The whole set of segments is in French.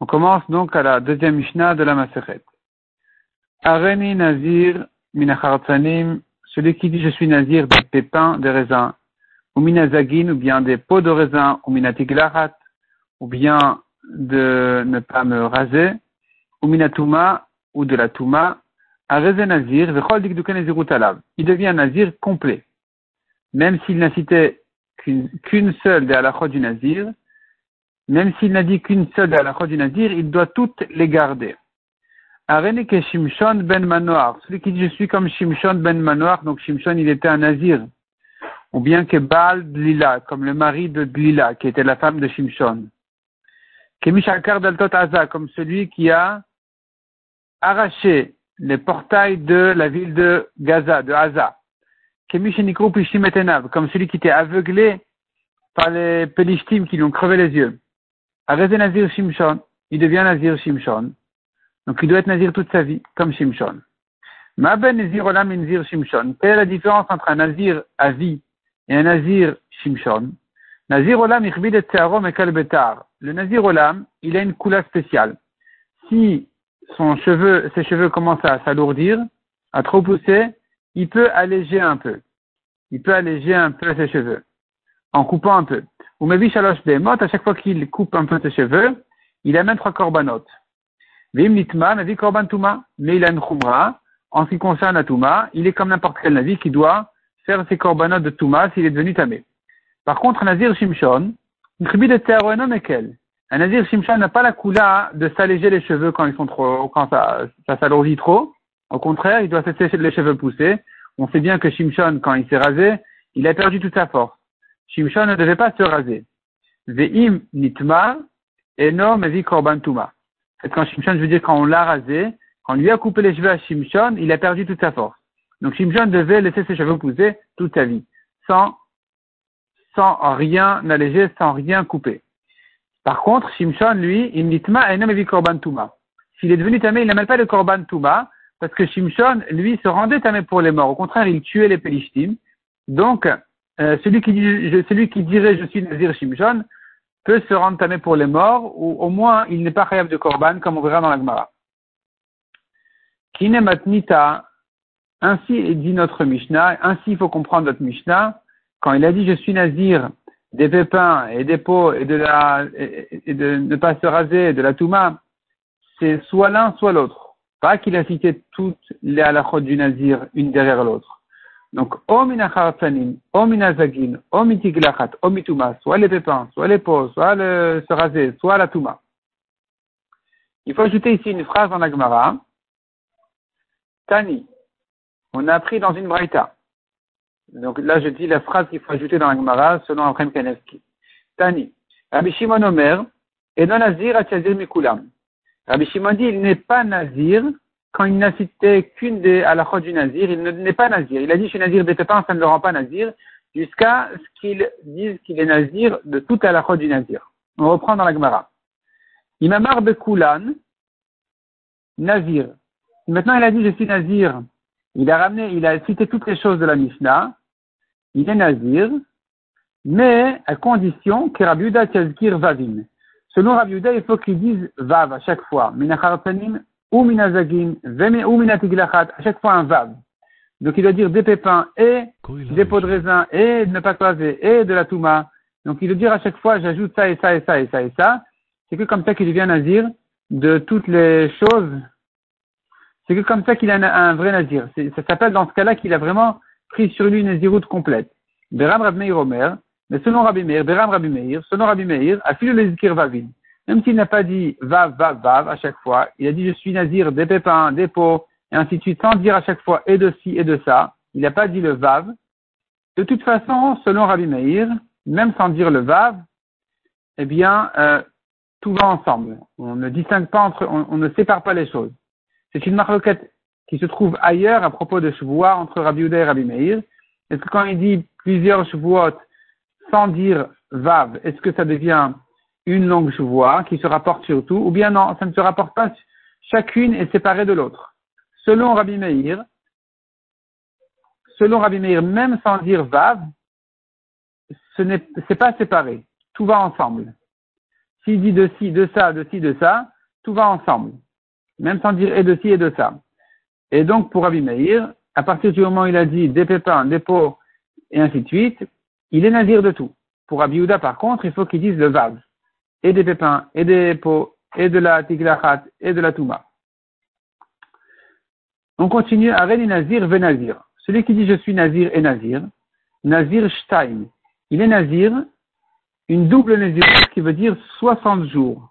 On commence donc à la deuxième Mishnah de la Masechet. Areni Nazir Minachartzanim, celui qui dit je suis Nazir des pépins de raisin, ou Minazagin, ou bien des pots de raisin, ou Minatiglarat, ou bien de ne pas me raser, ou Minatuma, ou de la Touma, Areze Nazir, il devient Nazir complet même s'il n'a cité qu'une seule des halakhot du Nazir, même s'il n'a dit qu'une seule des halakhot du Nazir, il doit toutes les garder. Areneke Shimshon ben Manoar, celui qui dit je suis comme Shimshon ben Manoar, donc Shimshon il était un Nazir, ou bien que Baal Dlila, comme le mari de Dlila, qui était la femme de Shimshon. Kemishakar Daltot Aza, comme celui qui a arraché les portails de la ville de Gaza, de Aza comme celui qui était aveuglé par les Pelishtim qui lui ont crevé les yeux. Nazir Shimshon, il devient Nazir Shimshon. Donc il doit être Nazir toute sa vie, comme Shimshon. Ma ben Nazir Olam et Nazir Shimshon. Quelle est la différence entre un Nazir à vie et un Nazir Shimshon? Nazir Olam et et. Le Nazir Olam, il a une couleur spéciale. Si son cheveu, ses cheveux commencent à s'alourdir, à trop pousser, il peut alléger un peu. Il peut alléger un peu ses cheveux, en coupant un peu. Ou maybe shalosh behemot, à chaque fois qu'il coupe un peu ses cheveux, il amène trois korbanot. Vim nitma, navi korban tuma. Mais il a une khumra. En ce qui concerne la tuma, il est comme n'importe quel navi qui doit faire ses korbanot de tuma s'il est devenu tamé. Par contre, un nazir shimshon, une tribu de ekel. Un nazir shimshon n'a pas la coula de s'alléger les cheveux quand ils sont trop, quand ça, ça s'alourdit trop. Au contraire, il doit se laisser les cheveux pousser. On sait bien que Shimshon, quand il s'est rasé, il a perdu toute sa force. Shimshon ne devait pas se raser. Ve'im nitma eno mevi korban tuma. Quand Shimshon, je veux dire quand on l'a rasé, quand on lui a coupé les cheveux à Shimshon, il a perdu toute sa force. Donc Shimshon devait laisser ses cheveux pousser toute sa vie, sans, sans rien alléger, sans rien couper. Par contre, Shimshon, lui, im nitma eno mevi korban tuma. S'il est devenu tamé, il n'amène pas de korban tuma, parce que Shimshon, lui, se rendait tamé pour les morts. Au contraire, il tuait les Pélishtim. Donc, euh, celui, qui dit, celui qui dirait je suis Nazir Shimshon peut se rendre tamé pour les morts, ou au moins il n'est pas khayab de Korban, comme on verra dans la Gemara. Kine matnita, ainsi dit notre Mishnah, ainsi il faut comprendre notre Mishnah, quand il a dit je suis Nazir des pépins et des peaux et de la, et de ne pas se raser, de la Touma, c'est soit l'un, soit l'autre. Qu'il a cité toutes les halachot du Nazir, une derrière l'autre. Donc, o minachartanim, o minazagin, o mitiglachat, o mituma, soit les pépins, soit les peaux, soit le se raser, soit la touma. Il faut ajouter ici une phrase dans la Gemara. Tani. On a appris dans une braïta. Donc là, je dis la phrase qu'il faut ajouter dans la Gemara selon Abraham Kanevski. Tani. Rabbi Shimon Omer, et non nazir à mikulam. Rabbi Shimon il n'est pas nazir quand il n'a cité qu'une des halachot du nazir, il n'est pas nazir. Il a dit, je suis nazir des pépins, ça ne le rend pas nazir, jusqu'à ce qu'il dise qu'il est nazir de toute halachot du nazir. On reprend dans la Gemara. Imamar Koulan, nazir. Maintenant, il a dit, je suis nazir. Il a ramené, il a cité toutes les choses de la Mishnah. Il est nazir, mais à condition que Rabbi Yuda Vavim. Selon Rabbi il faut qu'ils disent Vav à chaque fois. Minachartanim ou minazagin, ou minatigilachat, à chaque fois un Vav. Donc il doit dire des pépins et des pots de raisin et de ne pas croiser et de la touma. Donc il doit dire à chaque fois j'ajoute ça et ça et ça et ça et ça. C'est que comme ça qu'il devient nazir de toutes les choses. C'est que comme ça qu'il a un, vrai nazir. Ça s'appelle dans ce cas-là qu'il a vraiment pris sur lui une naziroute complète. Beram Rab Meir Omer, mais selon Rabbi Meir, Beram Rabbi Meir, selon Rabbi Meir, Afilu le Zikir Vavin. Même s'il n'a pas dit Vav, Vav, Vav à chaque fois, il a dit je suis Nazir, des pépins, des pots, et ainsi de suite, sans dire à chaque fois et de ci et de ça. Il n'a pas dit le Vav. De toute façon, selon Rabbi Meir, même sans dire le Vav, eh bien, euh, tout va ensemble. On ne distingue pas entre, on, ne sépare pas les choses. C'est une marloquette qui se trouve ailleurs à propos de Shavuot entre Rabbi Uda et Rabbi Meir. Est-ce que quand il dit plusieurs Shavuot, sans dire Vav, est-ce que ça devient une langue voix qui se rapporte sur tout Ou bien non, ça ne se rapporte pas, chacune est séparée de l'autre. Selon Rabbi Meir, selon Rabbi Meir, même sans dire Vav, ce n'est pas séparé. Tout va ensemble. S'il dit de ci, de ça, de ci, de ça, tout va ensemble. Même sans dire et de ci et de ça. Et donc, pour Rabbi Meir, à partir du moment où il a dit des pépins, des pots, et ainsi de suite, il est nazir de tout. Pour Rabbi par contre, il faut qu'il dise le vav. Et des pépins, et des pots, et de la tiglachat, et de la touma. On continue à Nazir ve Nazir. Celui qui dit je suis Nazir et Nazir, Nazir Stein. Il est Nazir, une double Nazir qui veut dire 60 jours.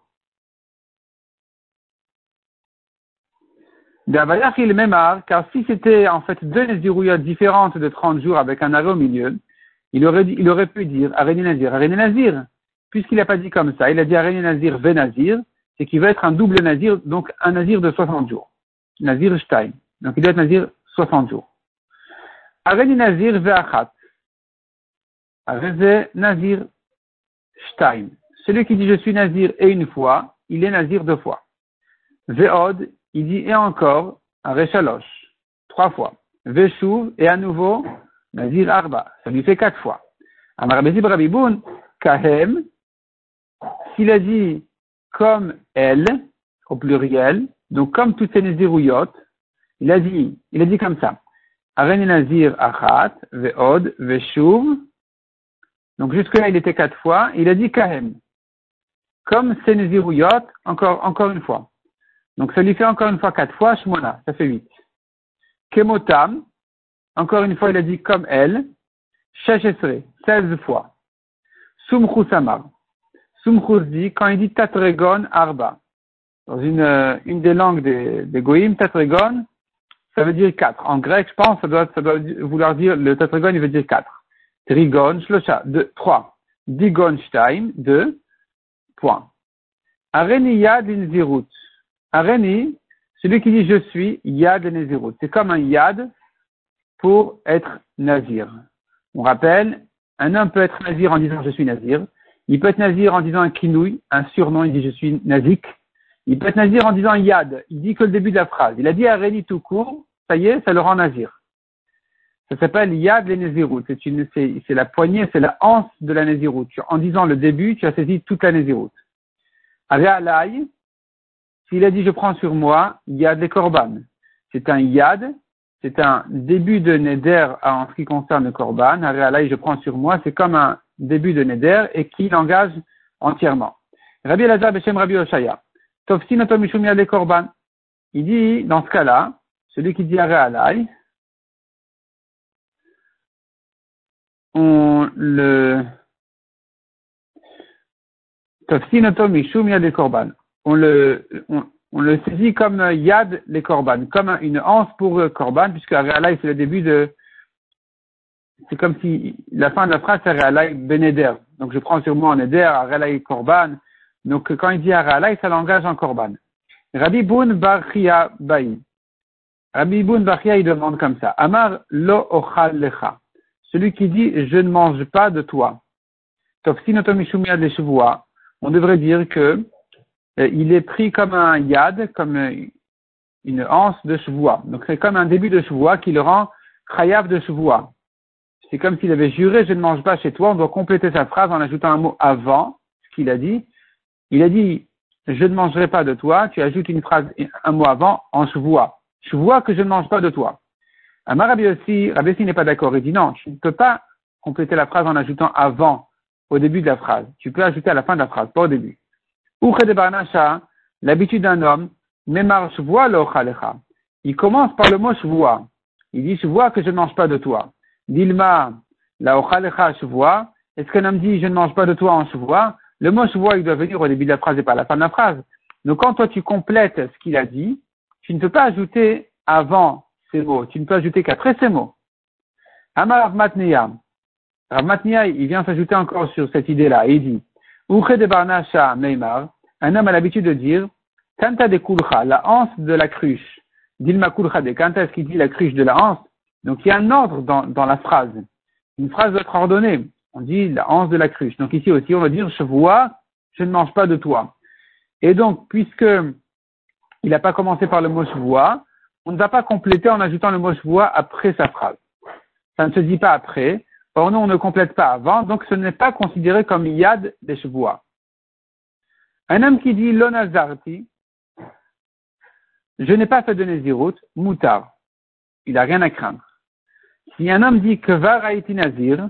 il même car si c'était en fait deux Nazirouillottes différentes de 30 jours avec un arrêt au milieu, il aurait, il aurait pu dire Areni Nazir, Areni Nazir. Puisqu'il n'a pas dit comme ça, il a dit Areni Nazir, Ve Nazir, c'est qu'il va être un double Nazir, donc un Nazir de 60 jours. Nazir Stein. Donc il doit être Nazir 60 jours. Areni Nazir, Ve Achat. Nazir Stein. Celui qui dit je suis Nazir et une fois, il est Nazir deux fois. Ve'od, il dit et encore, un Rechalosh, trois fois. Veshuv, et à nouveau, Nazir Arba, ça lui fait quatre fois. Kahem, s'il a dit comme elle, au pluriel, donc comme toutes ces Nazirouyot, il a dit, il a dit comme ça. Nazir Achat, Ve'od, Veshuv, donc jusque-là il était quatre fois, il a dit Kahem. Comme ces Nazirouyot, encore, encore une fois. Donc ça lui fait encore une fois quatre fois, Shmona, ça fait huit. Kemotam, encore une fois il a dit comme elle, Sheshesre, seize fois. Sumchus Samar. Sumchus dit, quand il dit Tatregon Arba, dans une, euh, une des langues des, des Goïm, Tatregon, ça veut dire quatre. En grec, je pense, ça doit, ça doit vouloir dire, le Tatregon, il veut dire quatre. Trigon, Shlosha, deux, trois. Digon Stein, deux, point. Areni Yad Zirut. Areni, celui qui dit je suis Yad Nezirut. C'est comme un Yad pour être Nazir. On rappelle, un homme peut être Nazir en disant je suis Nazir. Il peut être Nazir en disant un kinouï, un surnom, il dit je suis Nazik. Il peut être Nazir en disant Yad. Il dit que le début de la phrase. Il a dit Areni tout court, ça y est, ça le rend Nazir. Ça s'appelle Yad le Nezirut. C'est la poignée, c'est la hanse de la Nezirut. En disant le début, tu as saisi toute la Nezirut. Alay, s'il a dit je prends sur moi, Yad les Korban. C'est un Yad, c'est un début de Neder en ce qui concerne le Korban. Là, je prends sur moi, c'est comme un début de Neder et qui l'engage entièrement. Rabbi Elazar Beshem Rabbi Oshaya. Korban. Il dit, dans ce cas-là, celui qui dit Alay, on le Korban on le, on, le saisit comme yad les korban, comme une anse pour korban, puisque Arealai c'est le début de, c'est comme si la fin de la phrase c'est Arealai beneder. Donc je prends sur moi un eder, Arealai korban. Donc quand il dit Arealai, ça l'engage en korban. Rabbi Boun Barchia Baï. Rabbi Boun Barchia, il demande comme ça. Amar lo ochal lecha. Celui qui dit je ne mange pas de toi. On devrait dire que euh, il est pris comme un yad, comme une anse de chevois. Donc c'est comme un début de chevois qui le rend chayav de chevois. C'est comme s'il avait juré je ne mange pas chez toi. On doit compléter sa phrase en ajoutant un mot avant ce qu'il a dit. Il a dit je ne mangerai pas de toi. Tu ajoutes une phrase, un mot avant en chevois. Chevois que je ne mange pas de toi. Amar Rabbi n'est pas d'accord. Il dit non, tu ne peux pas compléter la phrase en ajoutant avant au début de la phrase. Tu peux ajouter à la fin de la phrase, pas au début. L'habitude d'un homme, marche voit Il commence par le mot shvoa. Il dit shvoa que je ne mange pas de toi. Dilma, la ochalecha shvoa. Est-ce qu'un homme dit je ne mange pas de toi en shvoa? Le mot shvoa, il doit venir au début de la phrase et pas à la fin de la phrase. Donc quand toi tu complètes ce qu'il a dit, tu ne peux pas ajouter avant ces mots. Tu ne peux ajouter qu'après ces mots. Amar Matneya. Matneya, il vient s'ajouter encore sur cette idée-là. Il dit, de Barnasha Meimar, un homme a l'habitude de dire, Kanta de Kulcha, la hanse de la cruche. Dilma Kulcha de Kanta, est-ce qu'il dit la cruche de la hanse? Donc il y a un ordre dans, la phrase. Une phrase doit être ordonnée. On dit la hanse de la cruche. Donc ici aussi, on va dire, je vois, je ne mange pas de toi. Et donc, puisque il n'a pas commencé par le mot je vois, on ne va pas compléter en ajoutant le mot je vois après sa phrase. Ça ne se dit pas après. Or, nous, on ne complète pas avant, donc ce n'est pas considéré comme yad des chevaux. Un homme qui dit l'onazarti, je n'ai pas fait de Nézirut, moutar. Il n'a rien à craindre. Si un homme dit que été nazir,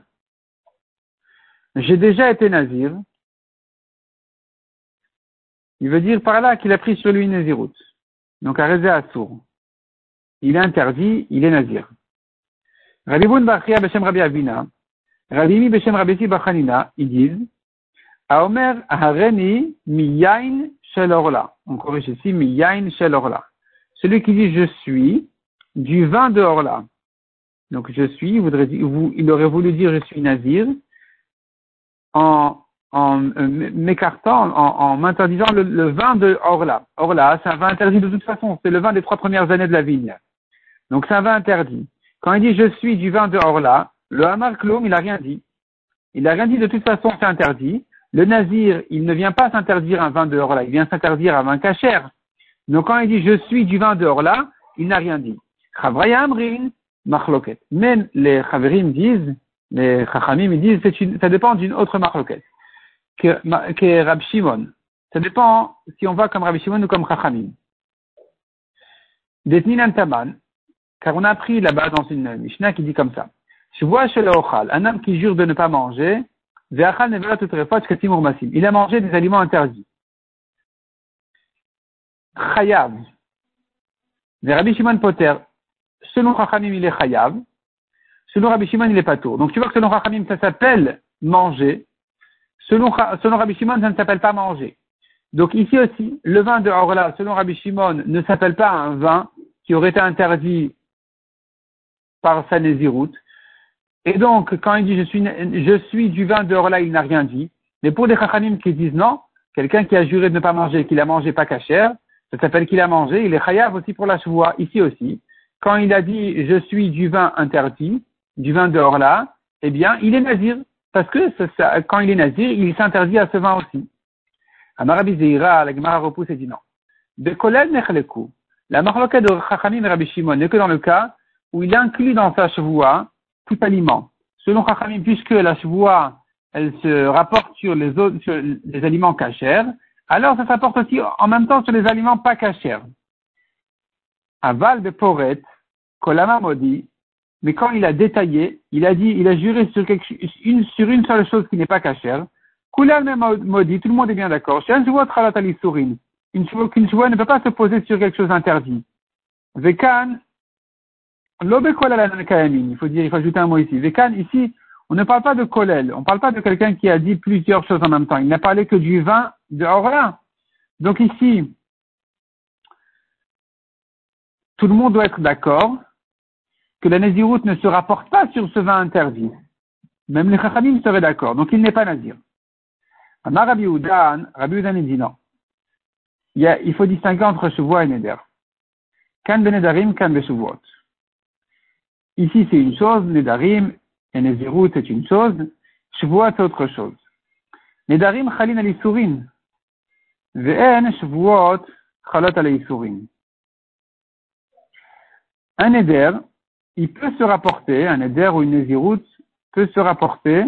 j'ai déjà été nazir, il veut dire par là qu'il a pris sur lui Nézirut. Donc, à sourd. Il est interdit, il est nazir. Rabbi Boun Bachia Beshem Rabbi Avina, Rabbi Mi Beshem Rabbi Bachanina, ils disent, Aomer Hareni Miyain Shel Orla. On corrige ici Miyain Shel Orla. Celui qui dit je suis du vin de Orla. Donc je suis, il, aurait voulu dire je suis nazir en, euh, m'écartant, en, m'interdisant le, le, vin de Orla. Orla, c'est un vin interdit de toute façon, c'est le vin des trois premières années de la vigne. Donc c'est un vin interdit. Quand il dit je suis du vin de Orla, le Hamar Klom, il n'a rien dit. Il n'a rien dit de toute façon, c'est interdit. Le Nazir, il ne vient pas s'interdire un vin de Orla, il vient s'interdire un vin cachère. Donc quand il dit je suis du vin de Orla, il n'a rien dit. Chavrayamrin, machloket. Même les Chavrim disent, les Chachamim disent, ça dépend d'une autre machloket, que, que Rab Shimon. Ça dépend si on va comme Rabbi Shimon ou comme Chachamim. Detnin Taman, car on a appris là-bas dans une Mishnah qui dit comme ça. Je vois chez le Ochal, un homme qui jure de ne pas manger, il a mangé des aliments interdits. Chayav. Rabbi Shimon Poter, selon Chachamim, il est Chayav. Selon Rabbi Shimon, il est pas tour. Donc tu vois que selon Chachamim, ça s'appelle manger. Selon, Rabbi Shimon, ça ne s'appelle pas manger. Donc ici aussi, le vin de Orla, selon Rabbi Shimon, ne s'appelle pas un vin qui aurait été interdit par sa Et donc, quand il dit je suis, du vin de Orla, il n'a rien dit. Mais pour des Chachamim qui disent non, quelqu'un qui a juré de ne pas manger, qu'il a mangé pas cachère, ça s'appelle qu'il a mangé, il est chayav aussi pour la chevoie, ici aussi. Quand il a dit je suis du vin interdit, du vin de Orla, eh bien, il est nazir. Parce que quand il est nazir, il s'interdit à ce vin aussi. Amarabi Zeira, la Gemara repousse et dit non. De kolel. La marloquette de Chachamim et Rabbi Shimon n'est que dans le cas où il inclut dans sa chevoie tout aliment. Selon Chachamim, puisque la chevoie, elle se rapporte sur les, sur les aliments cachers, alors ça s'apporte aussi en même temps sur les aliments pas cachers. Aval de Poret, Kolama Modi, mais quand il a détaillé, il a dit, il a juré sur, une, sur une seule chose qui n'est pas cachère, Kulal tout le monde est bien d'accord. Une chevoie ne peut pas se poser sur quelque chose d'interdit. Vekan, il faut dire, il faut ajouter un mot ici. Vekan, ici, on ne parle pas de kolel, on ne parle pas de quelqu'un qui a dit plusieurs choses en même temps. Il n'a parlé que du vin de Orla. Donc ici, tout le monde doit être d'accord que la Nézirut ne se rapporte pas sur ce vin interdit. Même les Chachamim seraient d'accord. Donc il n'est pas Nazir. Amar Rabbi Udan, Rabbi Udan dit non. Il, faut distinguer entre Shuvoa et Neder. Kan benedarim, kan beshuvuot. Ici c'est une chose, Nedarim et Nezirut c'est une chose, Shvuot c'est autre chose. Nedarim chalin al isurin. Ve'en Shvuot chalat al isurin. Un Neder, il peut se rapporter, un Neder ou une Nezirut peut se rapporter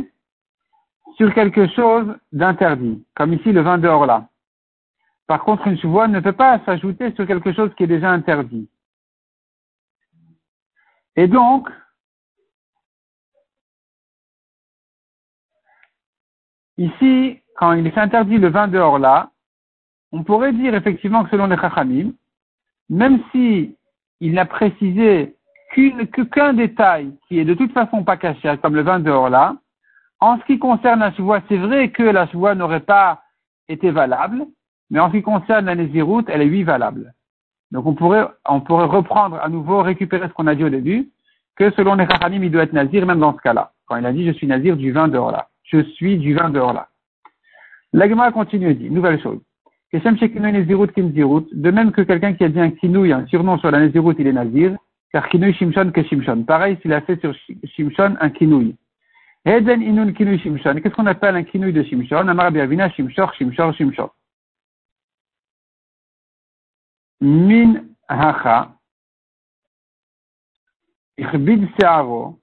sur quelque chose d'interdit, comme ici le vin d'or là. Par contre, une Shvuot ne peut pas s'ajouter sur quelque chose qui est déjà interdit. Et donc, Ici, quand il est interdit le vin dehors là, on pourrait dire effectivement que selon les Chachamim, même si il n'a précisé qu'un détail qui est de toute façon pas caché, comme le vin dehors là, en ce qui concerne la chevoie, c'est vrai que la chevoie n'aurait pas été valable, mais en ce qui concerne la Nézirut, elle est oui valable. Donc on pourrait, on pourrait reprendre à nouveau, récupérer ce qu'on a dit au début, que selon les Chachamim, il doit être nazir même dans ce cas-là. Quand il a dit je suis nazir du vin dehors là je suis du vin dehors là. L'agma continue et dit, nouvelle chose. De même que quelqu'un qui a dit un kinouï, un surnom sur la Nézirut, il est nazir, car kinouï Shimshon que Shimshon. Pareil s'il a fait sur Shimshon un kinouï. Eden inun kinouï Shimshon. Qu'est-ce qu'on appelle un kinouï de Shimshon? Amar Biavina Shimshor, Shimshor, Shimshor. Min hacha. Ichbid se'aro.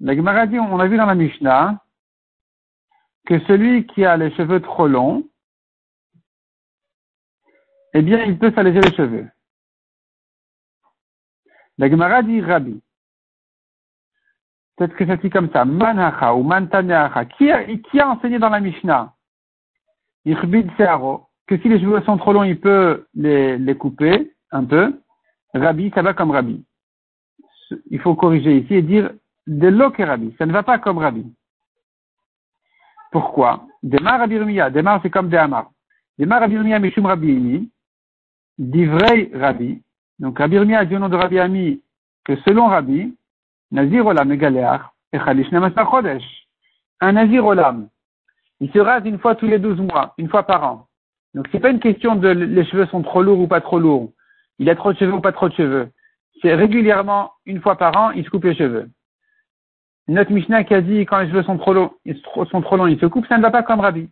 La Gemara dit, on a vu dans la Mishnah, que celui qui a les cheveux trop longs, eh bien, il peut s'alléger les cheveux. La Gemara dit Rabbi. Peut-être que ça dit comme ça. Manhacha ou Mantaneacha. Qui a, qui a enseigné dans la Mishnah? Ichbid Searo. Que si les cheveux sont trop longs, il peut les, les couper un peu. Rabbi, ça va comme Rabbi. Il faut corriger ici et dire de l'eau Rabbi. Ça ne va pas comme Rabbi. Pourquoi? Demar Rabbi Rumia. Demar, c'est comme Dehamar. Demar Rabbi Rumia Mishum Rabbi Divrei Rabbi. Donc Rabbi Rumia a dit au nom de Rabbi Ami que selon Rabbi, Nazir Olam et Chalish Chodesh. Un Nazir Olam, il se rase une fois tous les douze mois, une fois par an. Donc c'est pas une question de les cheveux sont trop lourds ou pas trop lourds. Il a trop de cheveux ou pas trop de cheveux. C'est régulièrement, une fois par an, il se coupe les cheveux. Notre Mishnah qui a dit quand les cheveux sont trop longs, ils sont trop longs, il se coupe, ça ne va pas comme Rabbi.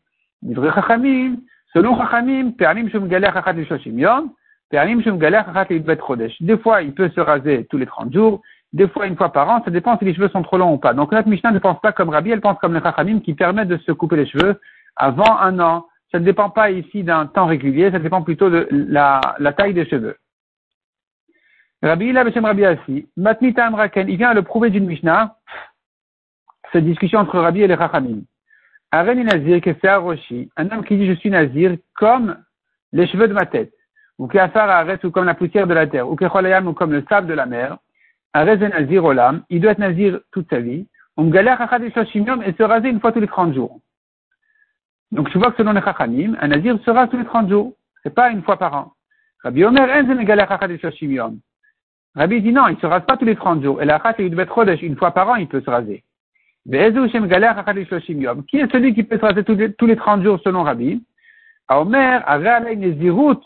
Selon Chachamim, Pernim Shum Galech Achat Shoshim Yom, Des fois, il peut se raser tous les 30 jours, des fois une fois par an, ça dépend si les cheveux sont trop longs ou pas. Donc notre Mishnah ne pense pas comme Rabbi, elle pense comme le Chachamim qui permet de se couper les cheveux avant un an. Ça ne dépend pas ici d'un temps régulier, ça dépend plutôt de la, taille des cheveux. Rabbi Beshem Rabbi Assi, Matnita Amraken, il vient à le prouver d'une Mishnah, cette discussion entre Rabbi et les Chachamim. Nazir, un homme qui dit je suis Nazir comme les cheveux de ma tête, ou Keafar Aret, ou comme la poussière de la terre, ou Kecholayam, ou comme le sable de la mer, Arez Nazir Olam, il doit être Nazir toute sa vie. On galère et se raser une fois tous les 30 jours. Donc je vois que selon les Chachamim, un Nazir se rase tous les 30 jours. C'est pas une fois par an. Rabbi Omer, Rabbi dit non, il se rase pas tous les 30 jours. Et la Chat, il doit être une fois par an, il peut se raser. Qui est celui qui peut se raser tous les, tous les 30 jours selon Rabbi? Omer, Nezirut,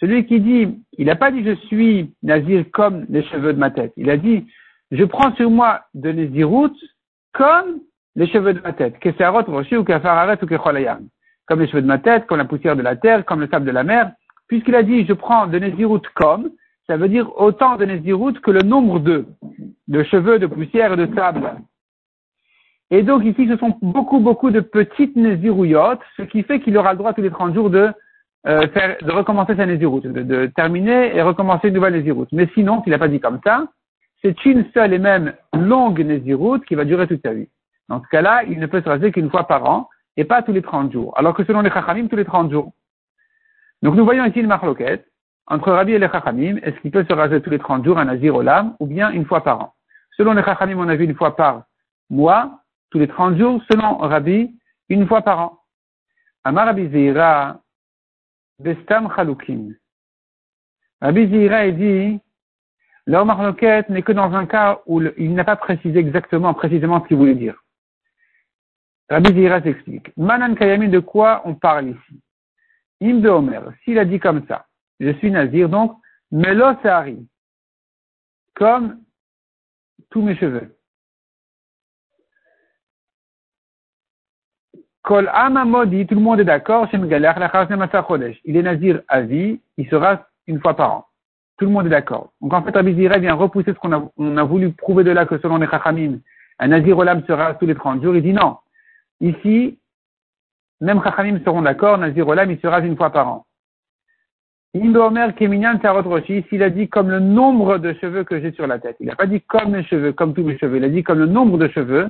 celui qui dit, il n'a pas dit je suis nazir comme les cheveux de ma tête. Il a dit, je prends sur moi de nazirout comme les cheveux de ma tête. Que c'est rocher ou ou Comme les cheveux de ma tête, comme la poussière de la terre, comme le sable de la mer. Puisqu'il a dit, je prends de nazirout comme, ça veut dire autant de nazirout que le nombre de, de cheveux, de poussière et de sable. Et donc ici, ce sont beaucoup, beaucoup de petites nazirouillottes, ce qui fait qu'il aura le droit tous les 30 jours de euh, faire, de recommencer sa nésiroute, de, de, terminer et recommencer une nouvelle nésiroute. Mais sinon, s'il n'a pas dit comme ça, c'est une seule et même longue nésiroute qui va durer toute sa vie. Dans ce cas-là, il ne peut se raser qu'une fois par an et pas tous les 30 jours. Alors que selon les chachamim, tous les 30 jours. Donc nous voyons ici une marloquette entre Rabbi et les chachamim. Est-ce qu'il peut se raser tous les 30 jours un nazir au lame ou bien une fois par an? Selon les chachamim, on a vu une fois par mois, tous les 30 jours. Selon Rabbi, une fois par an. Amar Rabbi Zeira, Bestam Chalukim. Rabbi Zira dit, leur marloquette n'est que dans un cas où il n'a pas précisé exactement, précisément ce qu'il voulait dire. Rabbi Zira s'explique. Manan Kayamin, de quoi on parle ici? Im de Omer, s'il a dit comme ça, je suis nazir, donc, Melo comme tous mes cheveux. Kol Amamodi, tout le monde est d'accord, il est nazir à vie, il sera une fois par an. Tout le monde est d'accord. Donc en fait, Rabbi Zira vient repousser ce qu'on a, on a voulu prouver de là que selon les Chachamim, un nazir olam sera tous les 30 jours. Il dit non. Ici, même Chachamim seront d'accord, nazir olam, il sera une fois par an. Indo Omer Keminyan Roshi, s'il a dit comme le nombre de cheveux que j'ai sur la tête. Il n'a pas dit comme mes cheveux, comme tous mes cheveux. Il a dit comme le nombre de cheveux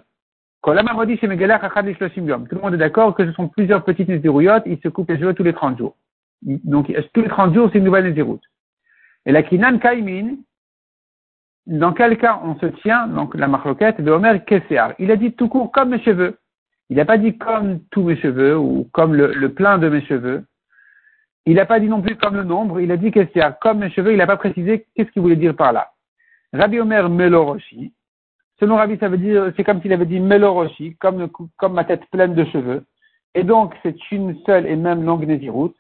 tout le monde est d'accord que ce sont plusieurs petites nésirouillottes, il se coupe les cheveux tous les 30 jours. Donc, tous les 30 jours, c'est une nouvelle nésiroute. Et la kinan kaimin, dans quel cas on se tient, donc la marloquette de Homer Kessear. Il a dit tout court comme mes cheveux. Il n'a pas dit comme tous mes cheveux ou comme le, plein de mes cheveux. Il n'a pas dit non plus comme le nombre, il a dit Kessear, comme mes cheveux, il n'a pas précisé qu'est-ce qu'il voulait dire par là. Rabbi Omer Meloroshi, Selon Rabbi, ça veut dire, c'est comme s'il avait dit Meloroshi, comme, comme ma tête pleine de cheveux. Et donc, c'est une seule et même longue nésiroute.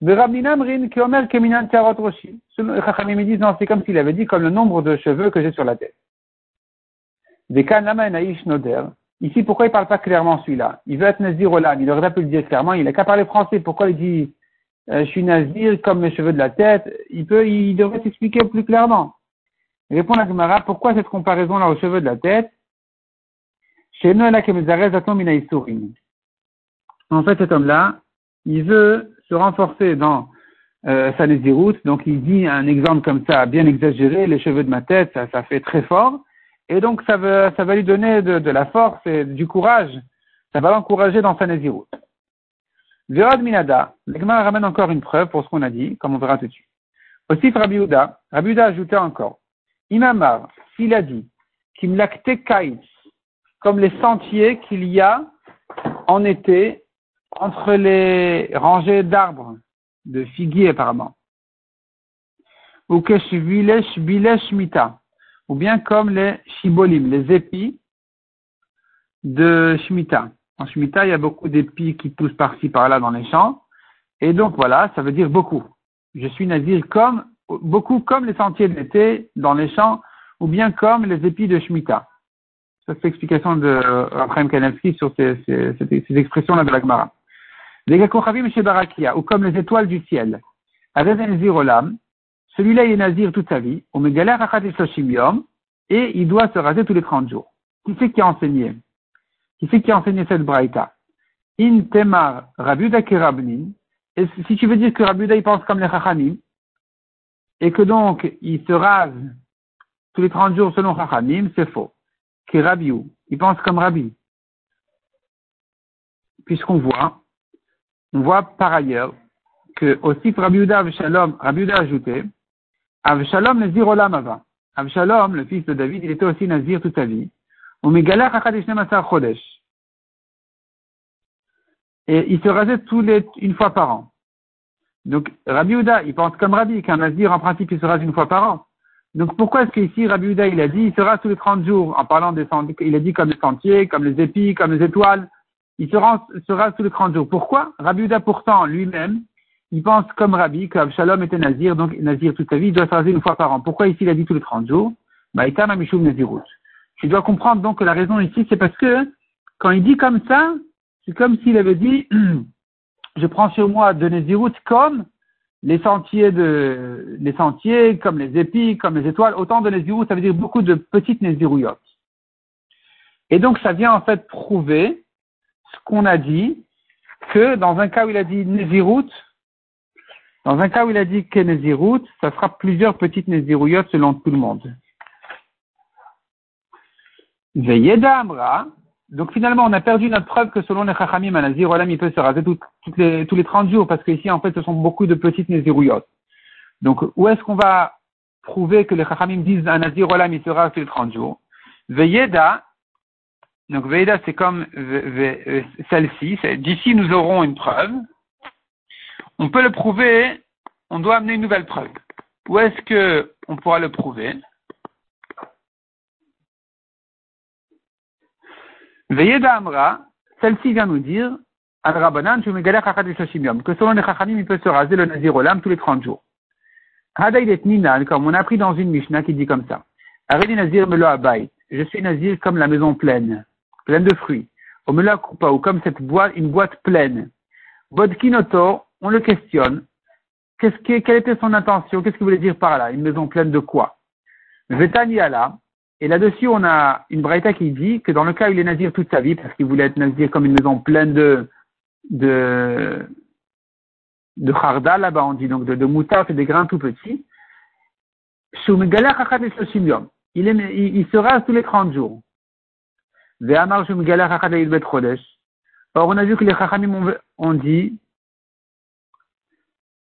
De Rabbi Namrin, qui omer keminan. Selon Chachamim, disent, non, c'est comme s'il avait dit, comme le nombre de cheveux que j'ai sur la tête. Ici, pourquoi il parle pas clairement celui-là? Il veut être nazir olam. Il aurait pu le dire clairement. Il n'a qu'à parler français. Pourquoi il dit, euh, je suis nazir comme mes cheveux de la tête? Il peut, il devrait s'expliquer plus clairement. Répond la Gemara, pourquoi cette comparaison-là aux cheveux de la tête? En fait, cet homme-là, il veut se renforcer dans euh, sa nésiroute, donc il dit un exemple comme ça, bien exagéré, les cheveux de ma tête, ça, ça fait très fort, et donc ça, veut, ça va lui donner de, de la force et du courage, ça va l'encourager dans sa nésiroute. Vérod Minada, l'Egma ramène encore une preuve pour ce qu'on a dit, comme on verra tout de suite. Aussi Rabbi Uda, Rabbi Uda ajoutait encore, Imamar, s'il a dit, comme les sentiers qu'il y a en été entre les rangées d'arbres, de figuiers apparemment. Ou que ou bien comme les shibolim, les épis de shmita. En shmita, il y a beaucoup d'épis qui poussent par-ci, par-là dans les champs. Et donc voilà, ça veut dire beaucoup. Je suis nazir comme, beaucoup comme les sentiers de l'été dans les champs, ou bien comme les épis de shmita. Ça, c'est l'explication de Raphaël Kanevski sur ces, ces, ces, expressions-là de la Gemara. Les Barakia, ou comme les étoiles du ciel. Celui-là est nazir toute sa vie, et il doit se raser tous les 30 jours. Qui c'est qui a enseigné? Qui c'est qui a enseigné cette braïta? In temar Rabuda kerabnin, et si tu veux dire que Rabuda il pense comme les Chachamim, et que donc il se rase tous les 30 jours selon Chachamim, c'est faux qui Rabiou. Il pense comme Rabbi. Puisqu'on voit, on voit par ailleurs que aussi Rabbi Uda Avshalom, Rabbi Uda a ajouté, Avshalom Nazir Olam. Avshalom, le fils de David, il était aussi Nazir toute sa vie. Et il se rasait tous les, une fois par an. Donc, Rabbi Uda, il pense comme Rabbi, qu'un Nazir, en principe, il se rase une fois par an. Donc pourquoi est-ce qu'ici Rabbi Uda il a dit il sera tous les 30 jours en parlant des sentiers, il a dit comme les sentiers, comme les épis, comme les étoiles, il sera, sera tous les 30 jours. Pourquoi? Rabbi Uda pourtant lui-même, il pense comme Rabbi que Shalom était Nazir, donc Nazir toute sa vie, il doit se raser une fois par an. Pourquoi ici il a dit tous les 30 jours? Bah Nazirut. Tu dois comprendre donc que la raison ici c'est parce que quand il dit comme ça, c'est comme s'il avait dit je prends sur moi de Nazirut comme les sentiers comme les épis, comme les étoiles, autant de Nézirut, ça veut dire beaucoup de petites Nézirouyotes. Et donc, ça vient en fait prouver ce qu'on a dit, que dans un cas où il a dit Nézirut, dans un cas où il a dit que ça sera plusieurs petites Nézirouyotes selon tout le monde. Amra, donc finalement, on a perdu notre preuve que selon les Chachamim, un Nazir Olam, il peut se raser tous les 30 jours, parce qu'ici, en fait, ce sont beaucoup de petites Nazirouillottes. Donc, où est-ce qu'on va prouver que les Chachamim disent un Nazir Olam, il se rase tous les 30 jours? Veyeda, donc Veyeda, c'est comme celle-ci, d'ici nous aurons une preuve. On peut le prouver, on doit amener une nouvelle preuve. Où est-ce que on pourra le prouver? Veyeda Amra, celle-ci vient nous dire, Al Rabbanan, que selon les Chachamim, il peut se raser le Nazir Olam tous les 30 jours. Hadaidet Ninan, comme on a appris dans une Mishnah qui dit comme ça. Areli Nazir Melo. Je suis Nazir comme la maison pleine, pleine de fruits. Omela Kupa, ou comme cette boîte, une boîte pleine. Bodkinoto, on le questionne. Qu'est-ce que, quelle était son intention? Qu'est-ce qu'il voulait dire par là? Une maison pleine de quoi? Vetaniala, et là-dessus, on a une braïta qui dit que dans le cas où il est nazir toute sa vie, parce qu'il voulait être nazir comme une maison pleine de, de, de harda, là-bas on dit, donc de, de moutaf et des grains tout petits, il, est, il, il sera tous les 30 jours. Or, on a vu que les chachamim ont, dit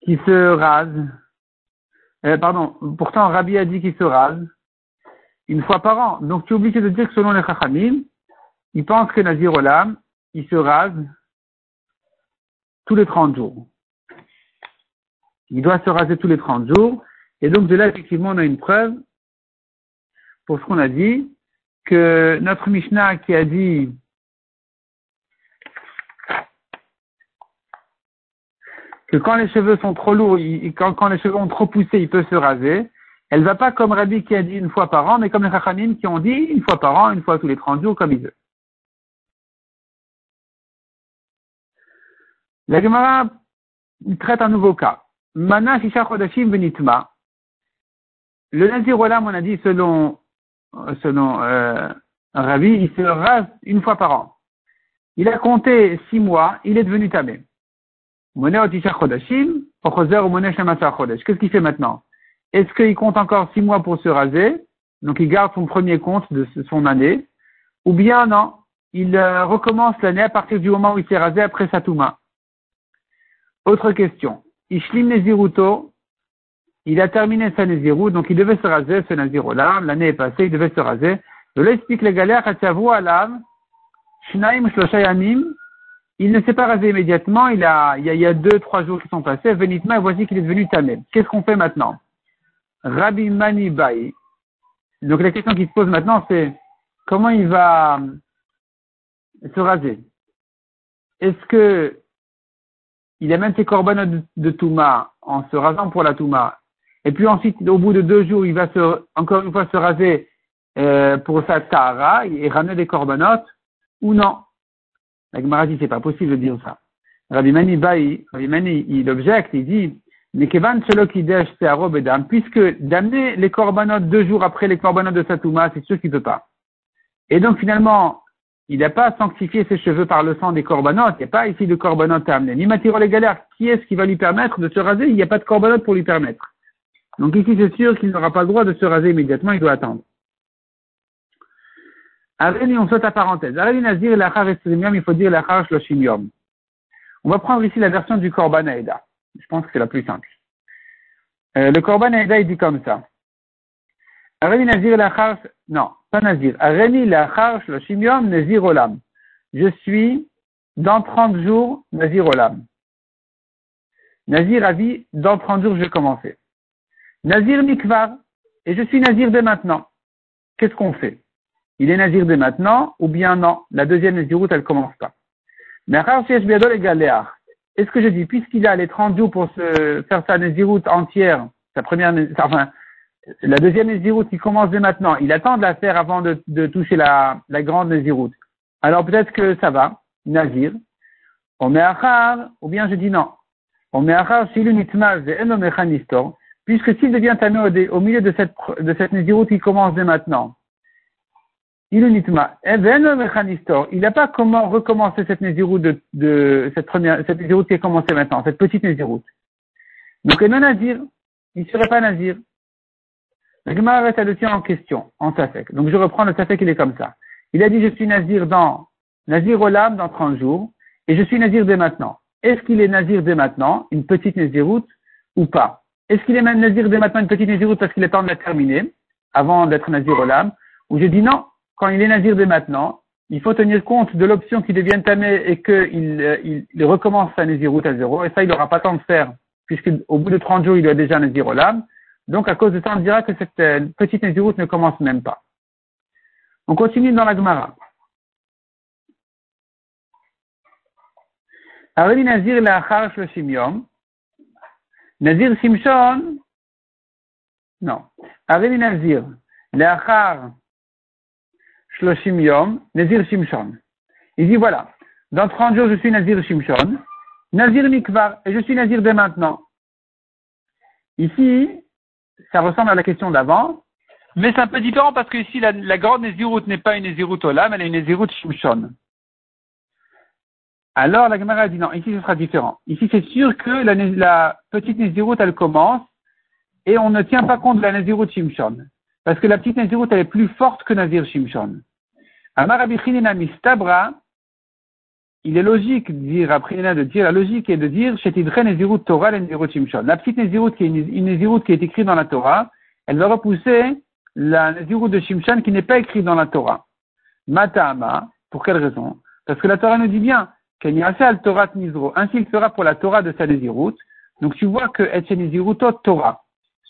qu'il se rase. Euh, pardon, pourtant Rabbi a dit qu'il se rase une fois par an. Donc tu es obligé de dire que selon les Chachamim, ils pensent que Nazir Olam, il se rase tous les 30 jours. Il doit se raser tous les 30 jours. Et donc de là, effectivement, on a une preuve pour ce qu'on a dit, que notre Mishnah qui a dit que quand les cheveux sont trop lourds, quand, quand les cheveux ont trop poussé, il peut se raser. Elle va pas comme Rabbi qui a dit une fois par an, mais comme les Chachamim qui ont dit une fois par an, une fois tous les 30 jours, comme il veut. La Gemara traite un nouveau cas. Mana Benitma. Le Nazir Olam, on a dit selon, selon euh, Rabbi, il se rase une fois par an. Il a compté six mois, il est devenu tamé. Qu'est-ce qu'il fait maintenant? Est-ce qu'il compte encore six mois pour se raser? Donc il garde son premier compte de son année. Ou bien non, il euh, recommence l'année à partir du moment où il s'est rasé après sa touma. Autre question. Ishlim Neziruto, il a terminé sa Nezirut, donc il devait se raser, ce l'année est passée, il devait se raser. Je l'explique les galères, Alam, Shnaim Shloshayamim, il ne s'est pas rasé immédiatement, il, a, il, y a, deux, trois jours qui sont passés, Venitma, et voici qu'il est devenu tamé. Qu'est-ce qu'on fait maintenant? Rabbi Mani Bai. Donc la question qui se pose maintenant, c'est comment il va se raser? Est-ce que il amène ses corbanotes de, de Touma en se rasant pour la Touma, et puis ensuite, au bout de deux jours, il va se, encore une fois se raser euh, pour sa Tara et ramener des corbanotes, ou non? La Gemara dit, c'est pas possible de dire ça. Rabbi Mani Rabbi Mani, il objecte, il dit, mais Kevan Kidesh puisque d'amener les corbanotes deux jours après les corbanotes de Satouma, c'est sûr qu'il peut pas. Et donc finalement, il n'a pas sanctifié ses cheveux par le sang des corbanotes. Il n'y a pas ici de corbanotes à amener. Ni Matiro les. Qui est-ce qui va lui permettre de se raser? Il n'y a pas de corbanotes pour lui permettre. Donc ici, c'est sûr qu'il n'aura pas le droit de se raser immédiatement. Il doit attendre. Areni, on saute à parenthèse. Nazir, il faut dire On va prendre ici la version du Korban Je pense que c'est la plus simple. Euh, le Korban il dit comme ça. Areni Nazir, l'achar, non, pas Nazir. Areni l'achar shloshim yom, Nazir olam. Je suis dans 30 jours, Nazir olam. Nazir a dit, dans 30 jours, je vais commencer. Nazir mikvar, et je suis Nazir dès maintenant. Qu'est-ce qu'on fait? Il est nazir dès maintenant, ou bien non, la deuxième naziroute, elle commence pas. Mais est-ce que je dis, puisqu'il a les 30 jours pour se faire sa naziroute entière, sa première, enfin, la deuxième naziroute qui commence dès maintenant, il attend de la faire avant de, de toucher la, la grande naziroute. Alors peut-être que ça va, nazir. On met ou bien je dis non. On met puisque s'il devient tamé au, milieu de cette, de cette qui commence dès maintenant, il n'a pas comment recommencer cette Nézirut de, de, cette première, cette Nézirut qui est commencée maintenant, cette petite Nézirut. Donc, il non Nazir, il ne serait pas Nazir. La Gemara reste le tient en question, en Safek. Donc, je reprends le Safek, il est comme ça. Il a dit, je suis Nazir dans, Nazir Olam dans 30 jours, et je suis Nazir dès maintenant. Est-ce qu'il est Nazir dès maintenant, une petite Nézirut, ou pas? Est-ce qu'il est même Nazir dès maintenant, une petite Nézirut, parce qu'il est temps de la terminer, avant d'être Nazir Olam? Ou je dis non, quand il est nazir dès maintenant, il faut tenir compte de l'option qui devient tamé et qu'il euh, il, recommence sa naziroute à zéro. Et ça, il n'aura pas temps de faire, puisqu'au bout de 30 jours, il a déjà nazir olam. Donc, à cause de ça, on dira que cette euh, petite naziroute ne commence même pas. On continue dans la Gemara. Nazir la Yom. Nazir Simshon. Non. Areli Nazir. Leachar Shloshim Yom, Shimshon. Il dit voilà, dans 30 jours je suis Nazir Shimshon, Nazir Mikvar, et je suis Nazir dès maintenant. Ici, ça ressemble à la question d'avant, mais c'est un peu différent parce que ici la, grande Nazirut n'est pas une Nazirut Olam, elle est une Nazirut Shimshon. Alors la Gemara dit non, ici ce sera différent. Ici c'est sûr que la, petite Nazirut elle commence et on ne tient pas compte de la Nazirut Shimshon. Parce que la petite Nazirut, elle est plus forte que Nazir Shimshon. Amar Mistabra, il est logique de dire, après de dire, la logique est de dire, Shetidre Nazirut Torah Nazirut Shimshon. La petite Nazirut qui est une, une qui est écrite dans la Torah, elle va repousser la Nazirut de Shimshon qui n'est pas écrite dans la Torah. Matama, pour quelle raison? Parce que la Torah nous dit bien, al Torah Nizro. Ainsi il fera pour la Torah de sa Nazirut. Donc tu vois que Etche Nazirut Torah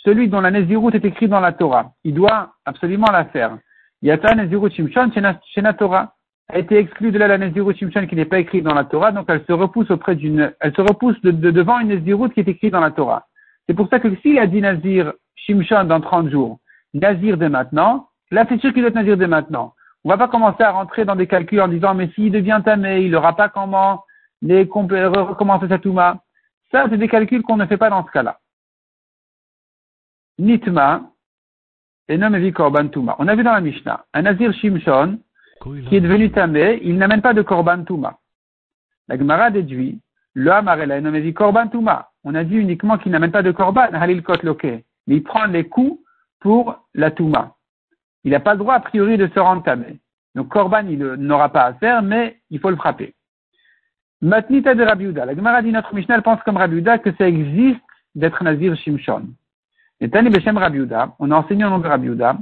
celui dont la Nézirut est écrite dans la Torah, il doit absolument la faire. Yata Nézirut Shimshon la Torah a été exclue de là la Nézirut Shimshon qui n'est pas écrite dans la Torah, donc elle se repousse auprès d'une, elle se repousse de, devant une Nézirut qui est écrite dans la Torah. C'est pour ça que s'il a dit Nazir Shimshon dans 30 jours, Nazir dès maintenant, là c'est sûr qu'il doit être Nazir dès maintenant. On va pas commencer à rentrer dans des calculs en disant mais s'il devient tamé, il n'aura pas comment les recommencer sa Touma. Ça, c'est des calculs qu'on ne fait pas dans ce cas-là. Nitma, et Korban Tuma. On a vu dans la Mishnah, un Nazir Shimshon, qui est devenu tamé, il n'amène pas de korban touma. La Gemara déduit, le amarela nommé korban touma. On a dit uniquement qu'il n'amène pas de korban, halil kot mais il prend les coups pour la touma. Il n'a pas le droit a priori de se rendre tamé. Donc korban, il n'aura pas à faire, mais il faut le frapper. Matnita de Rabiuda. La Gemara dit notre Mishnah, pense comme Rabiuda que ça existe d'être Nazir Shimshon. Et Tani Beshem Rabiuda, on a enseigné au nom de Rabiuda,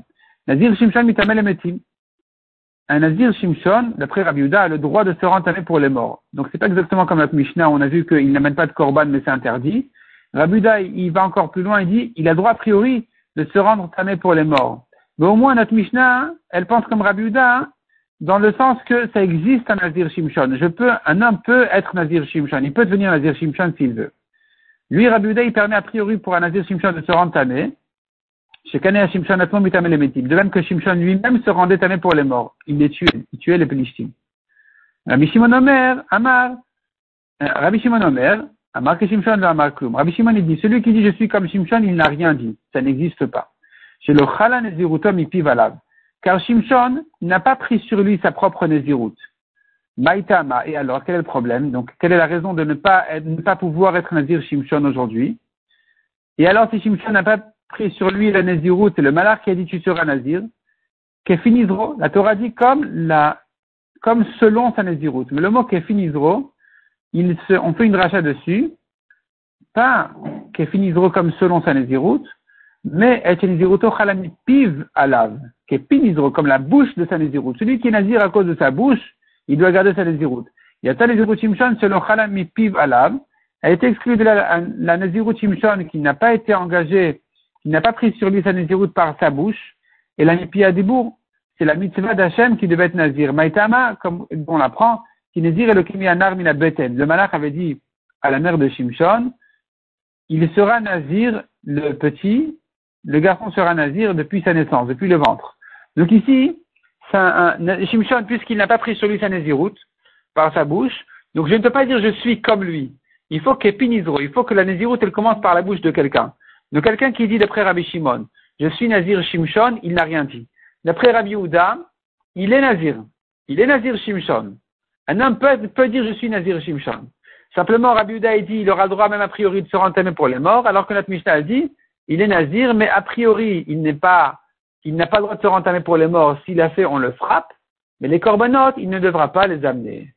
Nazir Shimshon mitamel emetim. Un Nazir Shimshon, d'après Rabiuda, a le droit de se rentamer pour les morts. Donc c'est pas exactement comme notre Mishnah, on a vu qu'il n'amène pas de korban, mais c'est interdit. Rabiuda, il va encore plus loin, il dit, il a droit a priori de se rendre tamé pour les morts. Mais au moins notre Mishnah, elle pense comme Rabiuda, dans le sens que ça existe un Nazir Shimshon. Je peux, un homme peut être Nazir Shimshon. Il peut devenir Nazir Shimshon s'il veut. Lui, Rabbi il permet a priori pour un Nazir Shimshon de se rendre tamé. Chez Kanea Shimshon, de même que Shimshon lui-même se rendait tamé pour les morts. Il les tuait, il tuait les Pelishtim. Rabbi Shimon Omer, Amar, euh, Rabbi Shimon Omer, Amar que Shimshon le Amar Klum. Rabbi Shimon il dit, celui qui dit je suis comme Shimshon, il n'a rien dit. Ça n'existe pas. Chez le Chala Nezirutom Ipiv car Shimshon n'a pas pris sur lui sa propre Nézirut. Maïtama, et alors, quel est le problème? Donc, quelle est la raison de ne pas, ne pas pouvoir être Nazir Shimshon aujourd'hui? Et alors, si Shimshon n'a pas pris sur lui la Nézirut, c'est le malheur qui a dit tu seras Nazir, Kefinizro, la Torah dit comme la, comme selon sa Nézirut. Mais le mot Kefinizro, il se, on fait une rachat dessus, pas Kefinizro comme selon sa Nézirut, mais Etcheniziruto Piv Alav, Pinizro, comme la bouche de sa Nézirut. Celui qui est Nazir à cause de sa bouche, il doit garder sa Nézirut. Il y a Nézirut Shimshon selon Chalami Piv Alav, a été exclu de la, la Shimshon qui n'a pas été engagé, qui n'a pas pris sur lui sa Nézirut par sa bouche, et la Nipi Adibour, c'est la mitzvah d'Hachem qui devait être Nazir. Maïtama, comme on l'apprend, qui Nazir est le Kimianar Mina Beten. Le Malach avait dit à la mère de Shimshon, il sera Nazir, le petit, le garçon sera nazir depuis sa naissance, depuis le ventre. Donc ici, un, Shimshon, puisqu'il n'a pas pris sur lui sa naziroute par sa bouche, donc je ne peux pas dire je suis comme lui. Il faut qu'épinizro, il faut que la naziroute elle commence par la bouche de quelqu'un. De quelqu'un qui dit d'après Rabbi Shimon, je suis nazir Shimshon, il n'a rien dit. D'après Rabbi Ouda, il est nazir. Il est nazir Shimshon. Un homme peut, peut dire je suis nazir Shimshon. Simplement, Rabbi Ouda dit, il aura le droit même a priori de se rentamer pour les morts, alors que notre Mishnah a dit, il est nazir, mais a priori, il n'est pas, il n'a pas le droit de se rentamer pour les morts. S'il a fait, on le frappe. Mais les corbanotes, il ne devra pas les amener.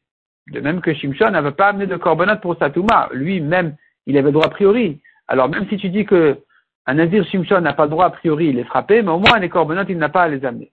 De même que Shimshon n'avait pas amené de corbanotes pour Satouma. Lui-même, il avait le droit a priori. Alors même si tu dis que un nazir Shimshon n'a pas le droit a priori, il est frappé, mais au moins les corbanotes, il n'a pas à les amener.